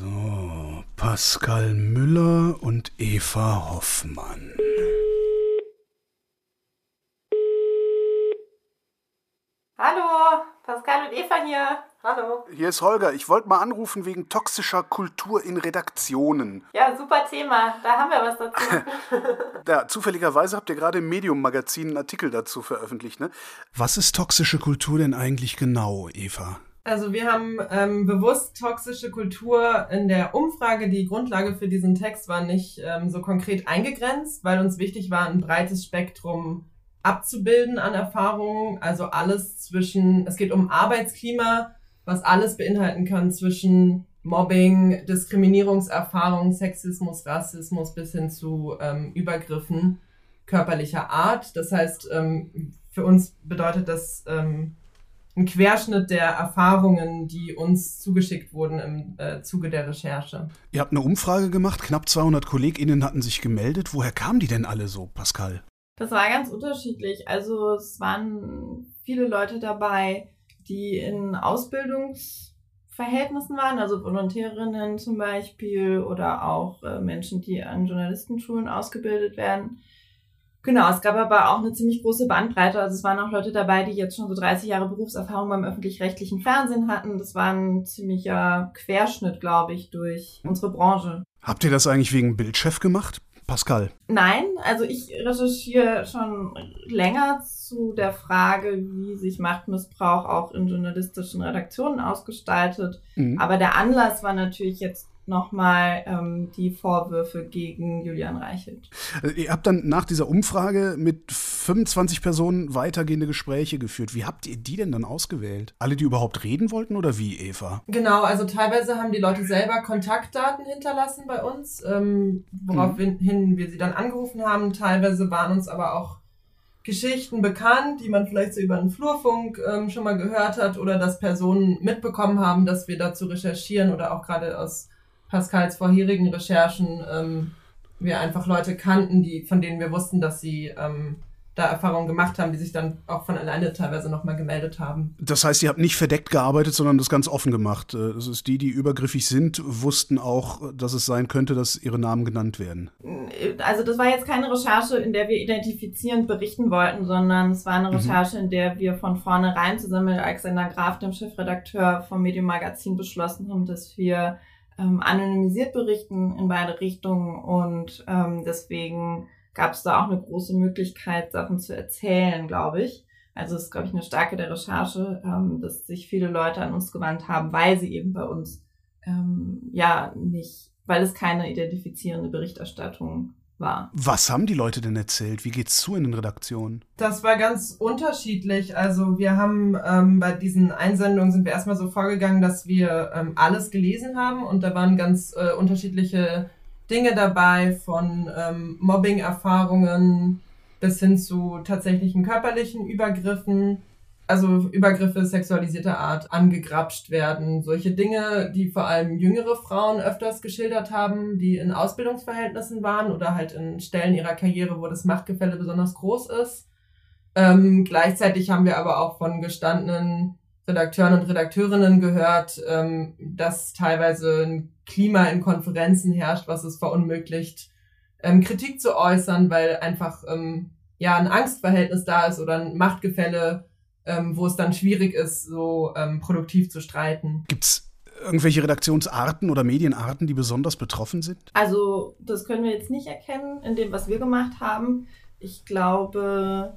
So, Pascal Müller und Eva Hoffmann. Hallo, Pascal und Eva hier. Hallo. Hier ist Holger. Ich wollte mal anrufen wegen toxischer Kultur in Redaktionen. Ja, super Thema. Da haben wir was dazu. ja, zufälligerweise habt ihr gerade im Medium-Magazin einen Artikel dazu veröffentlicht, ne? Was ist toxische Kultur denn eigentlich genau, Eva? Also wir haben ähm, bewusst toxische Kultur in der Umfrage, die Grundlage für diesen Text war nicht ähm, so konkret eingegrenzt, weil uns wichtig war, ein breites Spektrum abzubilden an Erfahrungen. Also alles zwischen, es geht um Arbeitsklima, was alles beinhalten kann zwischen Mobbing, Diskriminierungserfahrung, Sexismus, Rassismus bis hin zu ähm, Übergriffen körperlicher Art. Das heißt, ähm, für uns bedeutet das ähm, ein Querschnitt der Erfahrungen, die uns zugeschickt wurden im äh, Zuge der Recherche. Ihr habt eine Umfrage gemacht, knapp 200 KollegInnen hatten sich gemeldet. Woher kamen die denn alle so, Pascal? Das war ganz unterschiedlich. Also es waren viele Leute dabei, die in Ausbildungsverhältnissen waren, also Volontärinnen zum Beispiel oder auch äh, Menschen, die an Journalistenschulen ausgebildet werden. Genau, es gab aber auch eine ziemlich große Bandbreite. Also es waren auch Leute dabei, die jetzt schon so 30 Jahre Berufserfahrung beim öffentlich-rechtlichen Fernsehen hatten. Das war ein ziemlicher Querschnitt, glaube ich, durch unsere Branche. Habt ihr das eigentlich wegen Bildchef gemacht? Pascal? Nein, also ich recherchiere schon länger zu der Frage, wie sich Machtmissbrauch auch in journalistischen Redaktionen ausgestaltet. Mhm. Aber der Anlass war natürlich jetzt nochmal ähm, die Vorwürfe gegen Julian Reichelt. Also ihr habt dann nach dieser Umfrage mit 25 Personen weitergehende Gespräche geführt. Wie habt ihr die denn dann ausgewählt? Alle, die überhaupt reden wollten oder wie, Eva? Genau, also teilweise haben die Leute selber Kontaktdaten hinterlassen bei uns, ähm, woraufhin mhm. wir sie dann angerufen haben. Teilweise waren uns aber auch Geschichten bekannt, die man vielleicht so über einen Flurfunk ähm, schon mal gehört hat oder dass Personen mitbekommen haben, dass wir dazu recherchieren oder auch gerade aus Pascals vorherigen Recherchen ähm, wir einfach Leute kannten, die, von denen wir wussten, dass sie ähm, da Erfahrungen gemacht haben, die sich dann auch von alleine teilweise nochmal gemeldet haben. Das heißt, ihr habt nicht verdeckt gearbeitet, sondern das ganz offen gemacht. Äh, das ist die, die übergriffig sind, wussten auch, dass es sein könnte, dass ihre Namen genannt werden. Also das war jetzt keine Recherche, in der wir identifizierend berichten wollten, sondern es war eine mhm. Recherche, mhm. in der wir von vornherein zusammen mit Alexander Graf, dem Chefredakteur vom Medium Magazin, beschlossen haben, dass wir ähm, anonymisiert berichten in beide Richtungen und ähm, deswegen gab es da auch eine große Möglichkeit, Sachen zu erzählen, glaube ich. Also es ist, glaube ich, eine Stärke der Recherche, ähm, dass sich viele Leute an uns gewandt haben, weil sie eben bei uns ähm, ja nicht, weil es keine identifizierende Berichterstattung war. Was haben die Leute denn erzählt? Wie geht's zu in den Redaktionen? Das war ganz unterschiedlich. Also wir haben ähm, bei diesen Einsendungen sind wir erstmal so vorgegangen, dass wir ähm, alles gelesen haben und da waren ganz äh, unterschiedliche Dinge dabei, von ähm, Mobbing-Erfahrungen bis hin zu tatsächlichen körperlichen Übergriffen also Übergriffe sexualisierter Art angegrapscht werden. Solche Dinge, die vor allem jüngere Frauen öfters geschildert haben, die in Ausbildungsverhältnissen waren oder halt in Stellen ihrer Karriere, wo das Machtgefälle besonders groß ist. Ähm, gleichzeitig haben wir aber auch von gestandenen Redakteuren und Redakteurinnen gehört, ähm, dass teilweise ein Klima in Konferenzen herrscht, was es verunmöglicht, ähm, Kritik zu äußern, weil einfach ähm, ja ein Angstverhältnis da ist oder ein Machtgefälle ähm, wo es dann schwierig ist, so ähm, produktiv zu streiten. Gibt's irgendwelche Redaktionsarten oder Medienarten, die besonders betroffen sind? Also, das können wir jetzt nicht erkennen in dem, was wir gemacht haben. Ich glaube,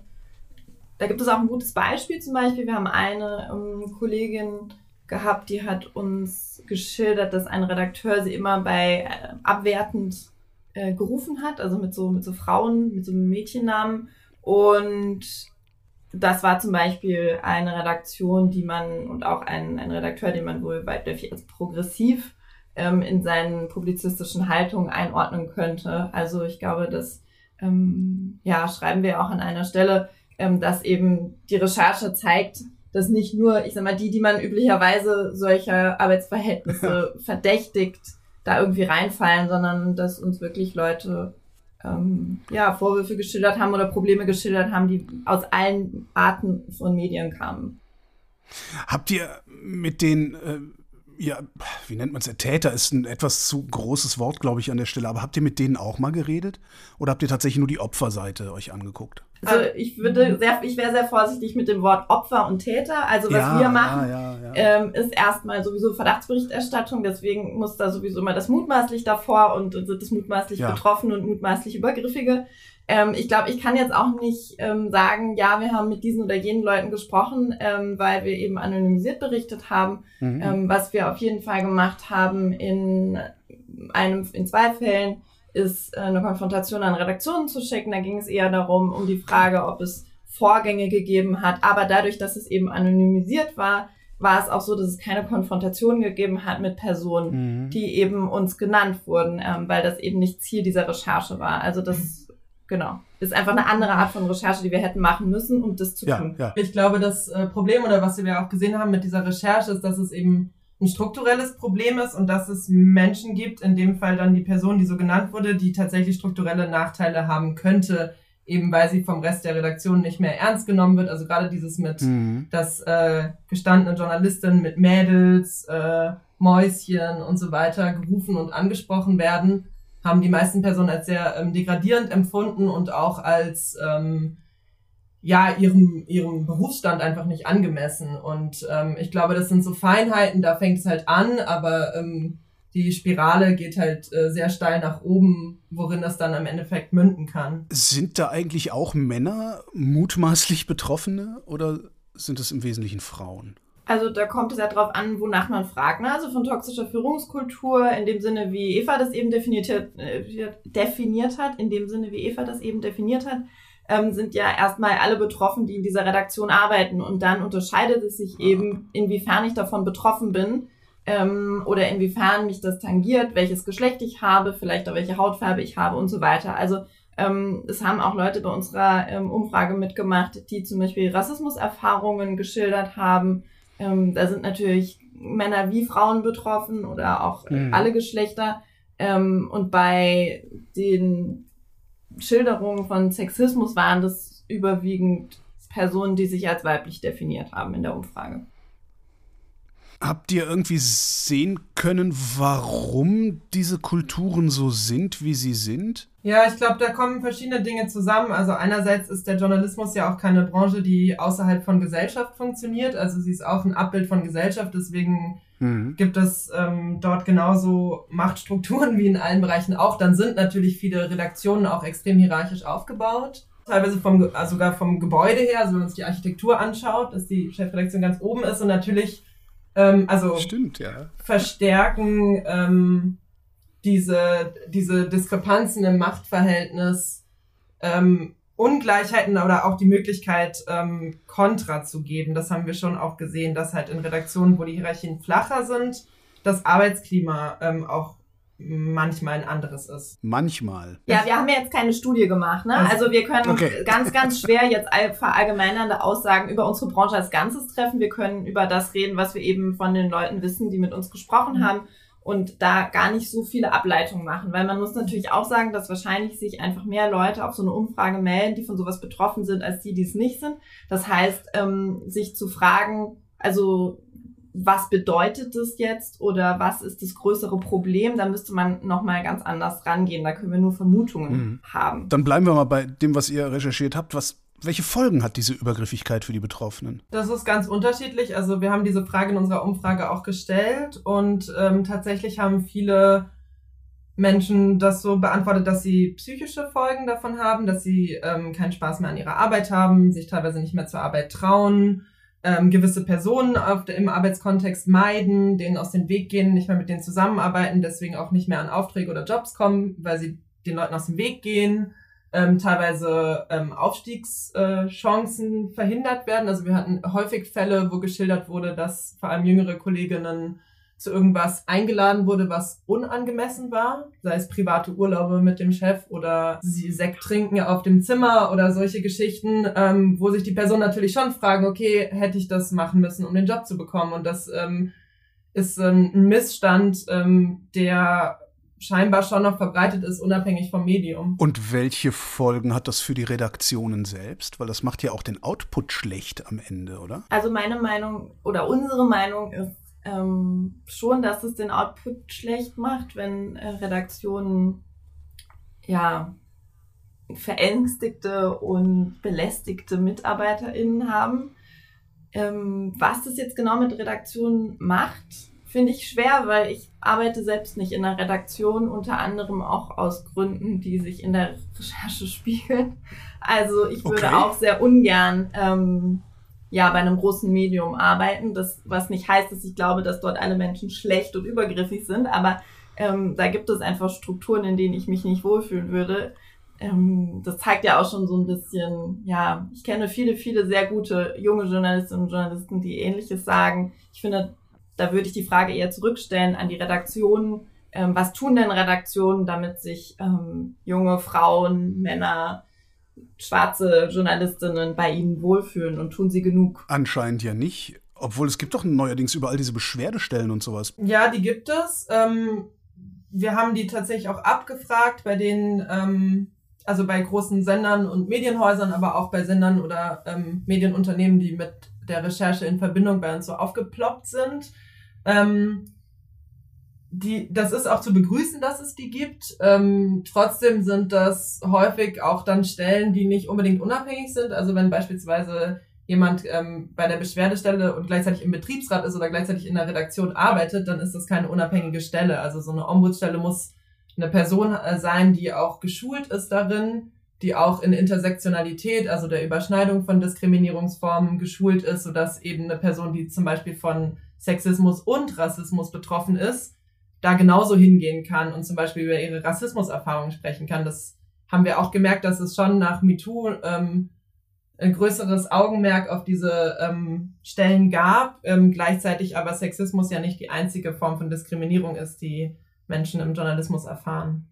da gibt es auch ein gutes Beispiel. Zum Beispiel, wir haben eine ähm, Kollegin gehabt, die hat uns geschildert, dass ein Redakteur sie immer bei äh, abwertend äh, gerufen hat, also mit so, mit so Frauen, mit so einem Mädchennamen. Und das war zum Beispiel eine Redaktion, die man und auch ein, ein Redakteur, den man wohl weitläufig als progressiv ähm, in seinen publizistischen Haltungen einordnen könnte. Also ich glaube, das ähm, ja, schreiben wir auch an einer Stelle, ähm, dass eben die Recherche zeigt, dass nicht nur, ich sag mal, die, die man üblicherweise solcher Arbeitsverhältnisse verdächtigt, da irgendwie reinfallen, sondern dass uns wirklich Leute ähm, ja, Vorwürfe geschildert haben oder Probleme geschildert haben, die aus allen Arten von Medien kamen. Habt ihr mit den äh, ja, wie nennt man es? Täter ist ein etwas zu großes Wort, glaube ich, an der Stelle. Aber habt ihr mit denen auch mal geredet? Oder habt ihr tatsächlich nur die Opferseite euch angeguckt? Also ich würde sehr, ich wäre sehr vorsichtig mit dem Wort Opfer und Täter. Also was Ja, wir machen, ja, ja, ähm, ist erstmal sowieso Verdachtsberichterstattung. Deswegen muss da sowieso immer das mutmaßlich davor und sind es mutmaßlich. Betroffene und mutmaßlich Übergriffige. Ähm, ich glaube, ich kann jetzt auch nicht ähm, sagen, ja, wir haben mit diesen oder jenen Leuten gesprochen, ähm, weil wir eben anonymisiert berichtet haben. Mhm. Ähm, was wir auf jeden Fall gemacht haben in einem, in zwei Fällen, ist äh, eine Konfrontation an Redaktionen zu schicken. Da ging es eher darum, um die Frage, ob es Vorgänge gegeben hat. Aber dadurch, dass es eben anonymisiert war, war es auch so, dass es keine Konfrontation gegeben hat mit Personen, Mhm. die eben uns genannt wurden, ähm, weil das eben nicht Ziel dieser Recherche war. Also das, genau, ist einfach eine andere Art von Recherche, die wir hätten machen müssen, um das zu ja, tun. ja. Ich glaube, das äh, Problem oder was wir auch gesehen haben mit dieser Recherche ist, dass es eben ein strukturelles Problem ist und dass es Menschen gibt, in dem Fall dann die Person, die so genannt wurde, die tatsächlich strukturelle Nachteile haben könnte, eben weil sie vom Rest der Redaktion nicht mehr ernst genommen wird. Also gerade dieses mit, Mhm. dass äh, gestandene Journalistinnen mit Mädels, äh, Mäuschen und so weiter gerufen und angesprochen werden, haben die meisten Personen als sehr ähm, degradierend empfunden und auch als ähm, ja ihrem ihrem Berufsstand einfach nicht angemessen. Und ähm, ich glaube, das sind so Feinheiten, da fängt es halt an, aber ähm, die Spirale geht halt äh, sehr steil nach oben, worin das dann im Endeffekt münden kann. Sind da eigentlich auch Männer mutmaßlich Betroffene oder sind es im Wesentlichen Frauen? Also da kommt es ja drauf an, wonach man fragt. Ne? Also von toxischer Führungskultur, in dem Sinne, wie Eva das eben definiert hat, äh, definiert hat, in dem Sinne, wie Eva das eben definiert hat, ähm, sind ja erstmal alle betroffen, die in dieser Redaktion arbeiten. Und dann unterscheidet es sich eben, inwiefern ich davon betroffen bin ähm, oder inwiefern mich das tangiert, welches Geschlecht ich habe, vielleicht auch welche Hautfarbe ich habe und so weiter. Also ähm, es haben auch Leute bei unserer ähm, Umfrage mitgemacht, die zum Beispiel Rassismuserfahrungen geschildert haben. Ähm, da sind natürlich Männer wie Frauen betroffen oder auch Mhm. alle Geschlechter. Ähm, und bei den Schilderungen von Sexismus waren das überwiegend Personen, die sich als weiblich definiert haben in der Umfrage. Habt ihr irgendwie sehen können, warum diese Kulturen so sind, wie sie sind? Ja, ich glaube, da kommen verschiedene Dinge zusammen. Also einerseits ist der Journalismus ja auch keine Branche, die außerhalb von Gesellschaft funktioniert. Also sie ist auch ein Abbild von Gesellschaft. Deswegen Mhm. gibt es ähm, dort genauso Machtstrukturen wie in allen Bereichen auch. Dann sind natürlich viele Redaktionen auch extrem hierarchisch aufgebaut. Teilweise vom, also sogar vom Gebäude her, also wenn man sich die Architektur anschaut, dass die Chefredaktion ganz oben ist und natürlich, ähm, also Stimmt, ja. verstärken ähm, diese, diese Diskrepanzen im Machtverhältnis, ähm, Ungleichheiten oder auch die Möglichkeit, ähm, Kontra zu geben. Das haben wir schon auch gesehen, dass halt in Redaktionen, wo die Hierarchien flacher sind, das Arbeitsklima ähm, auch manchmal ein anderes ist. Manchmal. Ja, wir haben ja jetzt keine Studie gemacht, ne? Also- wir können Okay. ganz, ganz schwer jetzt all- verallgemeinernde Aussagen über unsere Branche als Ganzes treffen. Wir können über das reden, was wir eben von den Leuten wissen, die mit uns gesprochen haben und da gar nicht so viele Ableitungen machen, weil man muss natürlich auch sagen, dass wahrscheinlich sich einfach mehr Leute auf so eine Umfrage melden, die von sowas betroffen sind, als die, die es nicht sind. Das heißt, ähm, sich zu fragen, also was bedeutet das jetzt oder was ist das größere Problem, da müsste man nochmal ganz anders rangehen. Da können wir nur Vermutungen Mhm. haben. Dann bleiben wir mal bei dem, was ihr recherchiert habt. Was, welche Folgen hat diese Übergriffigkeit für die Betroffenen? Das ist ganz unterschiedlich. Also wir haben diese Frage in unserer Umfrage auch gestellt und ähm, tatsächlich haben viele Menschen das so beantwortet, dass sie psychische Folgen davon haben, dass sie ähm, keinen Spaß mehr an ihrer Arbeit haben, sich teilweise nicht mehr zur Arbeit trauen, ähm, gewisse Personen der, im Arbeitskontext meiden, denen aus dem Weg gehen, nicht mehr mit denen zusammenarbeiten, deswegen auch nicht mehr an Aufträge oder Jobs kommen, weil sie den Leuten aus dem Weg gehen ähm, teilweise ähm, Aufstiegschancen äh, verhindert werden. Also wir hatten häufig Fälle, wo geschildert wurde, dass vor allem jüngere Kolleginnen zu irgendwas eingeladen wurde, was unangemessen war, sei es private Urlaube mit dem Chef oder sie Sekt trinken auf dem Zimmer oder solche Geschichten, ähm, wo sich die Person natürlich schon fragen, okay, hätte ich das machen müssen, um den Job zu bekommen? Und das ähm, ist ähm, ein Missstand, ähm, der scheinbar schon noch verbreitet ist, unabhängig vom Medium. Und welche Folgen hat das für die Redaktionen selbst? Weil das macht ja auch den Output schlecht am Ende, oder? Also meine Meinung oder unsere Meinung ist, ähm, schon, dass es den Output schlecht macht, wenn äh, Redaktionen ja verängstigte und belästigte MitarbeiterInnen haben. Ähm, was das jetzt genau mit Redaktionen macht, finde ich schwer, weil ich arbeite selbst nicht in der Redaktion, unter anderem auch aus Gründen, die sich in der Recherche spiegeln. Also ich würde okay. auch sehr ungern ähm, ja bei einem großen Medium arbeiten. Das, was nicht heißt, dass ich glaube, dass dort alle Menschen schlecht und übergriffig sind, aber ähm, da gibt es einfach Strukturen, in denen ich mich nicht wohlfühlen würde. Ähm, das zeigt ja auch schon so ein bisschen, ja, ich kenne viele, viele sehr gute junge Journalistinnen und Journalisten, die ähnliches sagen. Ich finde, da würde ich die Frage eher zurückstellen an die Redaktionen. Ähm, was tun denn Redaktionen, damit sich ähm, junge Frauen, Männer, schwarze Journalistinnen bei ihnen wohlfühlen und tun sie genug? Anscheinend ja nicht. Obwohl es gibt doch neuerdings überall diese Beschwerdestellen und sowas. Ja, die gibt es. Ähm, wir haben die tatsächlich auch abgefragt bei den, ähm, also bei großen Sendern und Medienhäusern, aber auch bei Sendern oder ähm, Medienunternehmen, die mit der Recherche in Verbindung bei uns so aufgeploppt sind. Ähm, die, das ist auch zu begrüßen, dass es die gibt. Ähm, trotzdem sind das häufig auch dann Stellen, die nicht unbedingt unabhängig sind. Also wenn beispielsweise jemand ähm, bei der Beschwerdestelle und gleichzeitig im Betriebsrat ist oder gleichzeitig in der Redaktion arbeitet, dann ist das keine unabhängige Stelle. Also so eine Ombudsstelle muss eine Person äh, sein, die auch geschult ist darin, die auch in Intersektionalität, also der Überschneidung von Diskriminierungsformen geschult ist, sodass eben eine Person, die zum Beispiel von Sexismus und Rassismus betroffen ist, da genauso hingehen kann und zum Beispiel über ihre Rassismuserfahrungen sprechen kann. Das haben wir auch gemerkt, dass es schon nach MeToo ähm, ein größeres Augenmerk auf diese ähm, Stellen gab, ähm, gleichzeitig aber Sexismus ja nicht die einzige Form von Diskriminierung ist, die Menschen im Journalismus erfahren.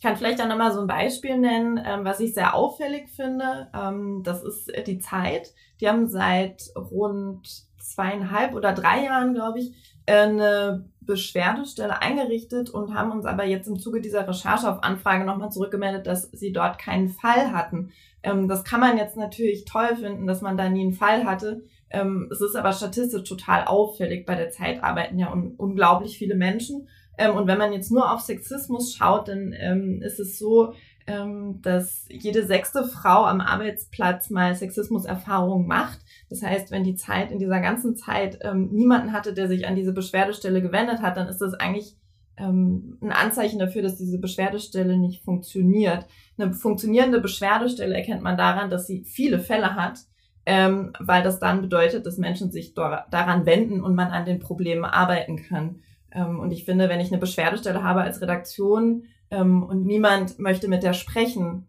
Ich kann vielleicht auch nochmal so ein Beispiel nennen, ähm, was ich sehr auffällig finde. Ähm, das ist die Zeit. Die haben seit rund zweieinhalb oder drei Jahren, glaube ich, eine Beschwerdestelle eingerichtet und haben uns aber jetzt im Zuge dieser Recherche auf Anfrage nochmal zurückgemeldet, dass sie dort keinen Fall hatten. Ähm, das kann man jetzt natürlich toll finden, dass man da nie einen Fall hatte. Ähm, es ist aber statistisch total auffällig. Bei der Zeit arbeiten ja un unglaublich viele Menschen. Ähm, und wenn man jetzt nur auf Sexismus schaut, dann ähm, ist es so, ähm, dass jede sechste Frau am Arbeitsplatz mal Sexismuserfahrungen macht. Das heißt, wenn die Zeit in dieser ganzen Zeit ähm, niemanden hatte, der sich an diese Beschwerdestelle gewendet hat, dann ist das eigentlich ähm, ein Anzeichen dafür, dass diese Beschwerdestelle nicht funktioniert. Eine funktionierende Beschwerdestelle erkennt man daran, dass sie viele Fälle hat, ähm, weil das dann bedeutet, dass Menschen sich daran wenden und man an den Problemen arbeiten kann. Ähm, und ich finde, wenn ich eine Beschwerdestelle habe als Redaktion ähm, und niemand möchte mit der sprechen,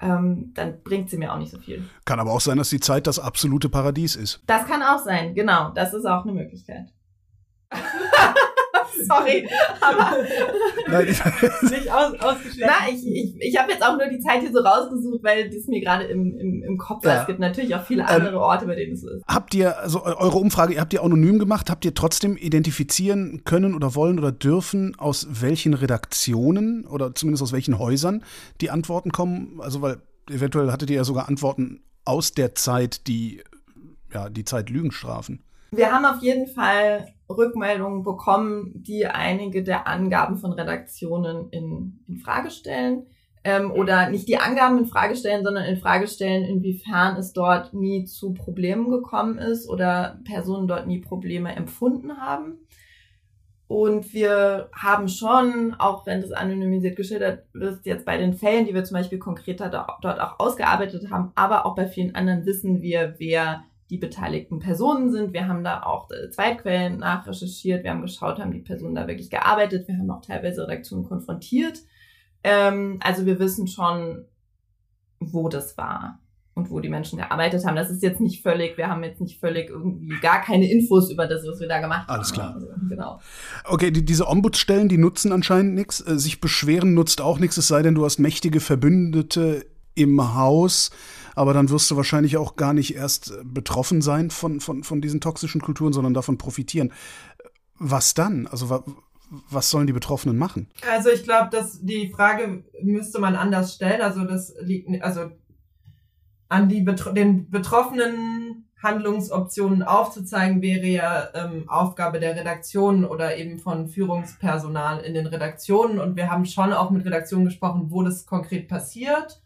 ähm, dann bringt sie mir auch nicht so viel. Kann aber auch sein, dass die Zeit das absolute Paradies ist. Das kann auch sein, genau. Das ist auch eine Möglichkeit. Sorry, aber Nein, nicht aus, ausgeschlossen. Na, ich, ich, ich habe jetzt auch nur die Zeit hier so rausgesucht, weil das mir gerade im, im, im Kopf war. Ja. Es gibt natürlich auch viele andere ähm, Orte, bei denen es ist. Habt ihr, also eure Umfrage, ihr habt ihr anonym gemacht, habt ihr trotzdem identifizieren können oder wollen oder dürfen, aus welchen Redaktionen oder zumindest aus welchen Häusern die Antworten kommen? Also, weil eventuell hattet ihr ja sogar Antworten aus der Zeit, die ja, die Zeit Lügen strafen. Wir haben auf jeden Fall Rückmeldungen bekommen, die einige der Angaben von Redaktionen in, in Frage stellen. Ähm, oder nicht die Angaben in Frage stellen, sondern in Frage stellen, inwiefern es dort nie zu Problemen gekommen ist oder Personen dort nie Probleme empfunden haben. Und wir haben schon, auch wenn das anonymisiert geschildert wird, jetzt bei den Fällen, die wir zum Beispiel konkreter dort auch ausgearbeitet haben, aber auch bei vielen anderen wissen wir, wer die beteiligten Personen sind. Wir haben da auch äh, Zweitquellen nachrecherchiert. Wir haben geschaut, haben die Personen da wirklich gearbeitet. Wir haben auch teilweise Redaktionen konfrontiert. Ähm, also wir wissen schon, wo das war und wo die Menschen gearbeitet haben. Das ist jetzt nicht völlig, wir haben jetzt nicht völlig irgendwie gar keine Infos über das, was wir da gemacht Alles haben. Alles klar. Also, genau. Okay, die, diese Ombudsstellen, die nutzen anscheinend nichts. Äh, sich beschweren nutzt auch nichts, es sei denn, du hast mächtige Verbündete im Haus aber dann wirst du wahrscheinlich auch gar nicht erst äh, betroffen sein von, von, von diesen toxischen Kulturen, sondern davon profitieren. Was dann? Also wa was sollen die Betroffenen machen? Also ich glaube, dass die Frage müsste man anders stellen. Also das liegt also an die Betro den Betroffenen Handlungsoptionen aufzuzeigen, wäre ja ähm, Aufgabe der Redaktion oder eben von Führungspersonal in den Redaktionen. Und wir haben schon auch mit Redaktionen gesprochen, wo das konkret passiert.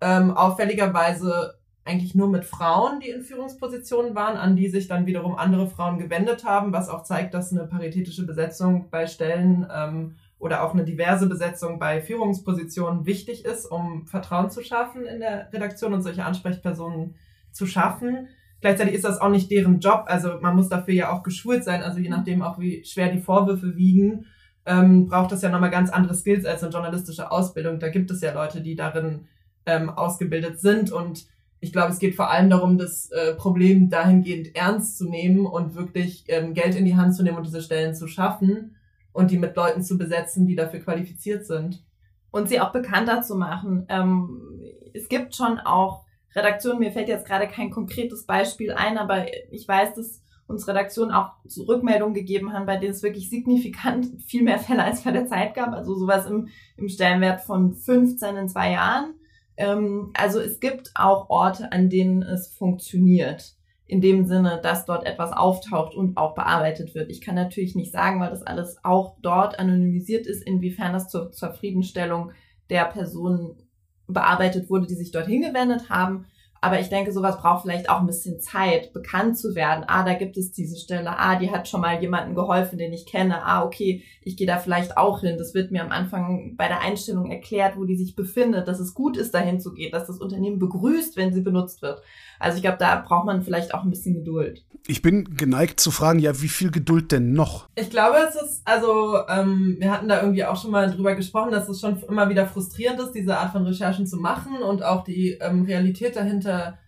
Ähm, auffälligerweise eigentlich nur mit Frauen, die in Führungspositionen waren, an die sich dann wiederum andere Frauen gewendet haben, was auch zeigt, dass eine paritätische Besetzung bei Stellen ähm, oder auch eine diverse Besetzung bei Führungspositionen wichtig ist, um Vertrauen zu schaffen in der Redaktion und solche Ansprechpersonen zu schaffen. Gleichzeitig ist das auch nicht deren Job, also man muss dafür ja auch geschult sein, also je nachdem auch wie schwer die Vorwürfe wiegen, ähm, braucht das ja nochmal ganz andere Skills als eine journalistische Ausbildung. Da gibt es ja Leute, die darin ähm, ausgebildet sind und ich glaube, es geht vor allem darum, das äh, Problem dahingehend ernst zu nehmen und wirklich ähm, Geld in die Hand zu nehmen und diese Stellen zu schaffen und die mit Leuten zu besetzen, die dafür qualifiziert sind. Und sie auch bekannter zu machen. Ähm, es gibt schon auch Redaktionen, mir fällt jetzt gerade kein konkretes Beispiel ein, aber ich weiß, dass uns Redaktionen auch Rückmeldungen gegeben haben, bei denen es wirklich signifikant viel mehr Fälle als bei der Zeit gab. Also sowas im, im Stellenwert von 15 in zwei Jahren. Ähm, also es gibt auch Orte, an denen es funktioniert. In dem Sinne, dass dort etwas auftaucht und auch bearbeitet wird. Ich kann natürlich nicht sagen, weil das alles auch dort anonymisiert ist, inwiefern das zur Zufriedenstellung der Personen bearbeitet wurde, die sich dorthin gewendet haben. Aber ich denke, sowas braucht vielleicht auch ein bisschen Zeit, bekannt zu werden. Ah, da gibt es diese Stelle. Ah, die hat schon mal jemanden geholfen, den ich kenne. Ah, okay, ich gehe da vielleicht auch hin. Das wird mir am Anfang bei der Einstellung erklärt, wo die sich befindet, dass es gut ist, dahin zu gehen, dass das Unternehmen begrüßt, wenn sie benutzt wird. Also ich glaube, da braucht man vielleicht auch ein bisschen Geduld. Ich bin geneigt zu fragen, ja, wie viel Geduld denn noch? Ich glaube, es ist, also ähm, wir hatten da irgendwie auch schon mal drüber gesprochen, dass es schon immer wieder frustrierend ist, diese Art von Recherchen zu machen und auch die ähm, Realität dahinter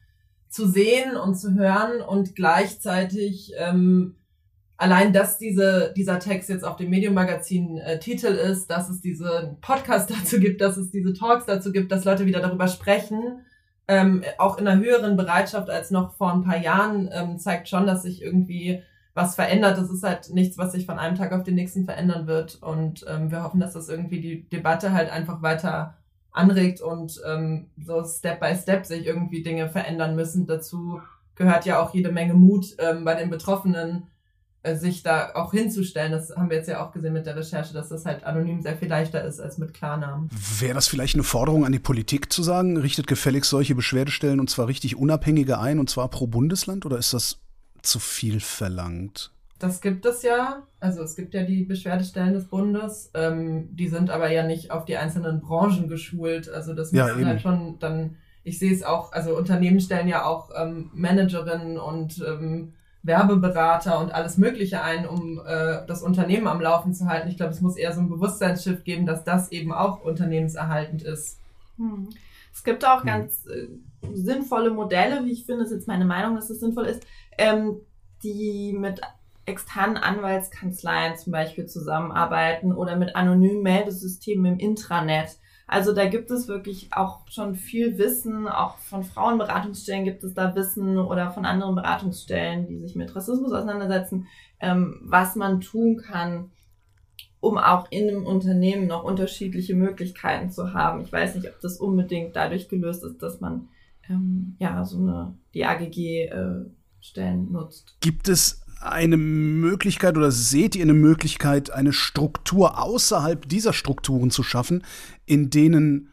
zu sehen und zu hören und gleichzeitig ähm, allein, dass diese, dieser Text jetzt auf dem Medium-Magazin äh, Titel ist, dass es diese Podcast dazu gibt, dass es diese Talks dazu gibt, dass Leute wieder darüber sprechen ähm, auch in einer höheren Bereitschaft als noch vor ein paar Jahren, ähm, zeigt schon, dass sich irgendwie was verändert. Das ist halt nichts, was sich von einem Tag auf den nächsten verändern wird. Und ähm, wir hoffen, dass das irgendwie die Debatte halt einfach weiter anregt und ähm, so Step by Step sich irgendwie Dinge verändern müssen. Dazu gehört ja auch jede Menge Mut ähm, bei den Betroffenen, sich da auch hinzustellen. Das haben wir jetzt ja auch gesehen mit der Recherche, dass das halt anonym sehr viel leichter ist als mit Klarnamen. Wäre das vielleicht eine Forderung an die Politik zu sagen, richtet gefälligst solche Beschwerdestellen und zwar richtig unabhängige ein und zwar pro Bundesland oder ist das zu viel verlangt? Das gibt es ja. Also es gibt ja die Beschwerdestellen des Bundes. Ähm, die sind aber ja nicht auf die einzelnen Branchen geschult. Also das ja, müssen halt schon dann, ich sehe es auch, also Unternehmen stellen ja auch ähm, Managerinnen und ähm, Werbeberater und alles Mögliche ein, um äh, das Unternehmen am Laufen zu halten. Ich glaube, es muss eher so ein Bewusstseinsschiff geben, dass das eben auch unternehmenserhaltend ist. Hm. Es gibt auch hm. ganz äh, sinnvolle Modelle, wie ich finde, ist jetzt meine Meinung, dass es sinnvoll ist, ähm, die mit externen Anwaltskanzleien zum Beispiel zusammenarbeiten oder mit anonymen Meldesystemen im Intranet also da gibt es wirklich auch schon viel Wissen, auch von Frauenberatungsstellen gibt es da Wissen oder von anderen Beratungsstellen, die sich mit Rassismus auseinandersetzen, ähm, was man tun kann, um auch in einem Unternehmen noch unterschiedliche Möglichkeiten zu haben. Ich weiß nicht, ob das unbedingt dadurch gelöst ist, dass man ähm, ja so eine die AGG äh, Stellen nutzt. Gibt es eine Möglichkeit oder seht ihr eine Möglichkeit, eine Struktur außerhalb dieser Strukturen zu schaffen, in denen,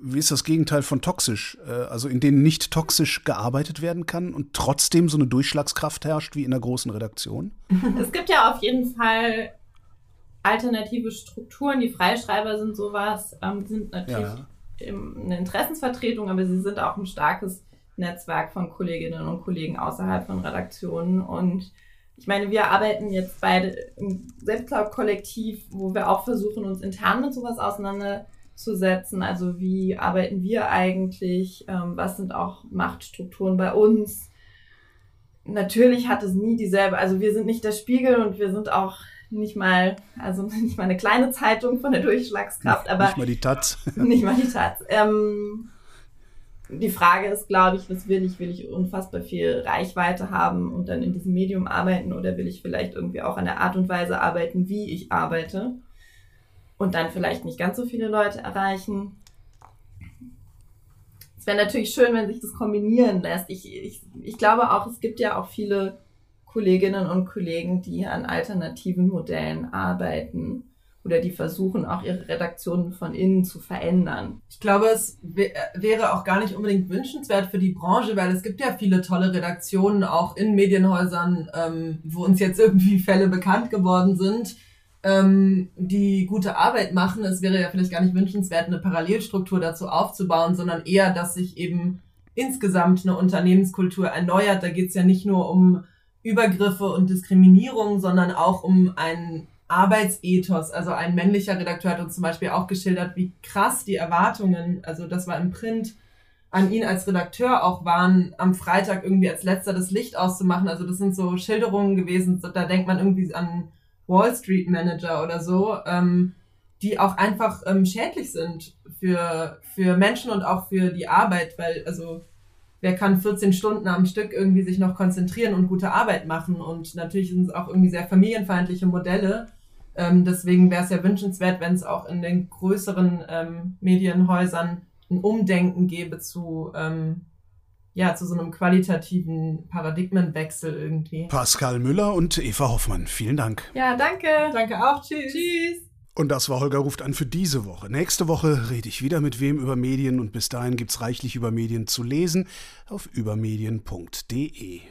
wie ist das Gegenteil von toxisch, äh, also in denen nicht toxisch gearbeitet werden kann und trotzdem so eine Durchschlagskraft herrscht wie in der großen Redaktion? Es gibt ja auf jeden Fall alternative Strukturen. Die Freischreiber sind sowas, ähm, sind natürlich ja. eine Interessensvertretung, aber sie sind auch ein starkes Netzwerk von Kolleginnen und Kollegen außerhalb von Redaktionen. Und ich meine, wir arbeiten jetzt beide im Selbstcloud-Kollektiv, wo wir auch versuchen, uns intern mit sowas auseinanderzusetzen. Also wie arbeiten wir eigentlich? Ähm, was sind auch Machtstrukturen bei uns? Natürlich hat es nie dieselbe, also wir sind nicht der Spiegel und wir sind auch nicht mal, also nicht mal eine kleine Zeitung von der Durchschlagskraft, aber. Nicht mal die Taz. nicht mal die Taz. Ähm, die Frage ist, glaube ich, was will ich? Will ich unfassbar viel Reichweite haben und dann in diesem Medium arbeiten oder will ich vielleicht irgendwie auch an der Art und Weise arbeiten, wie ich arbeite und dann vielleicht nicht ganz so viele Leute erreichen? es wäre natürlich schön, wenn sich das kombinieren lässt. Ich, ich, ich glaube auch, es gibt ja auch viele Kolleginnen und Kollegen, die an alternativen Modellen arbeiten oder die versuchen auch ihre Redaktionen von innen zu verändern. Ich glaube, es wäre auch gar nicht unbedingt wünschenswert für die Branche, weil es gibt ja viele tolle Redaktionen auch in Medienhäusern, ähm, wo uns jetzt irgendwie Fälle bekannt geworden sind, ähm, die gute Arbeit machen. Es wäre ja vielleicht gar nicht wünschenswert, eine Parallelstruktur dazu aufzubauen, sondern eher, dass sich eben insgesamt eine Unternehmenskultur erneuert. Da geht es ja nicht nur um Übergriffe und Diskriminierung, sondern auch um einen Arbeitsethos. Also ein männlicher Redakteur hat uns zum Beispiel auch geschildert, wie krass die Erwartungen, also das war im Print, an ihn als Redakteur auch waren, am Freitag irgendwie als letzter das Licht auszumachen. Also das sind so Schilderungen gewesen, da denkt man irgendwie an Wall Street Manager oder so, ähm, die auch einfach ähm, schädlich sind für, für Menschen und auch für die Arbeit, weil, also wer kann 14 Stunden am Stück irgendwie sich noch konzentrieren und gute Arbeit machen? Und natürlich sind es auch irgendwie sehr familienfeindliche Modelle. Ähm, deswegen wäre es ja wünschenswert, wenn es auch in den größeren ähm, Medienhäusern ein Umdenken gäbe zu, ähm, ja, zu so einem qualitativen Paradigmenwechsel irgendwie. Pascal Müller und Eva Hoffmann, vielen Dank. Ja, danke. Danke auch. Tschüss. Tschüss. Und das war Holger ruft an für diese Woche. Nächste Woche rede ich wieder mit wem über Medien und bis dahin gibt's reichlich über Medien zu lesen auf übermedien.de.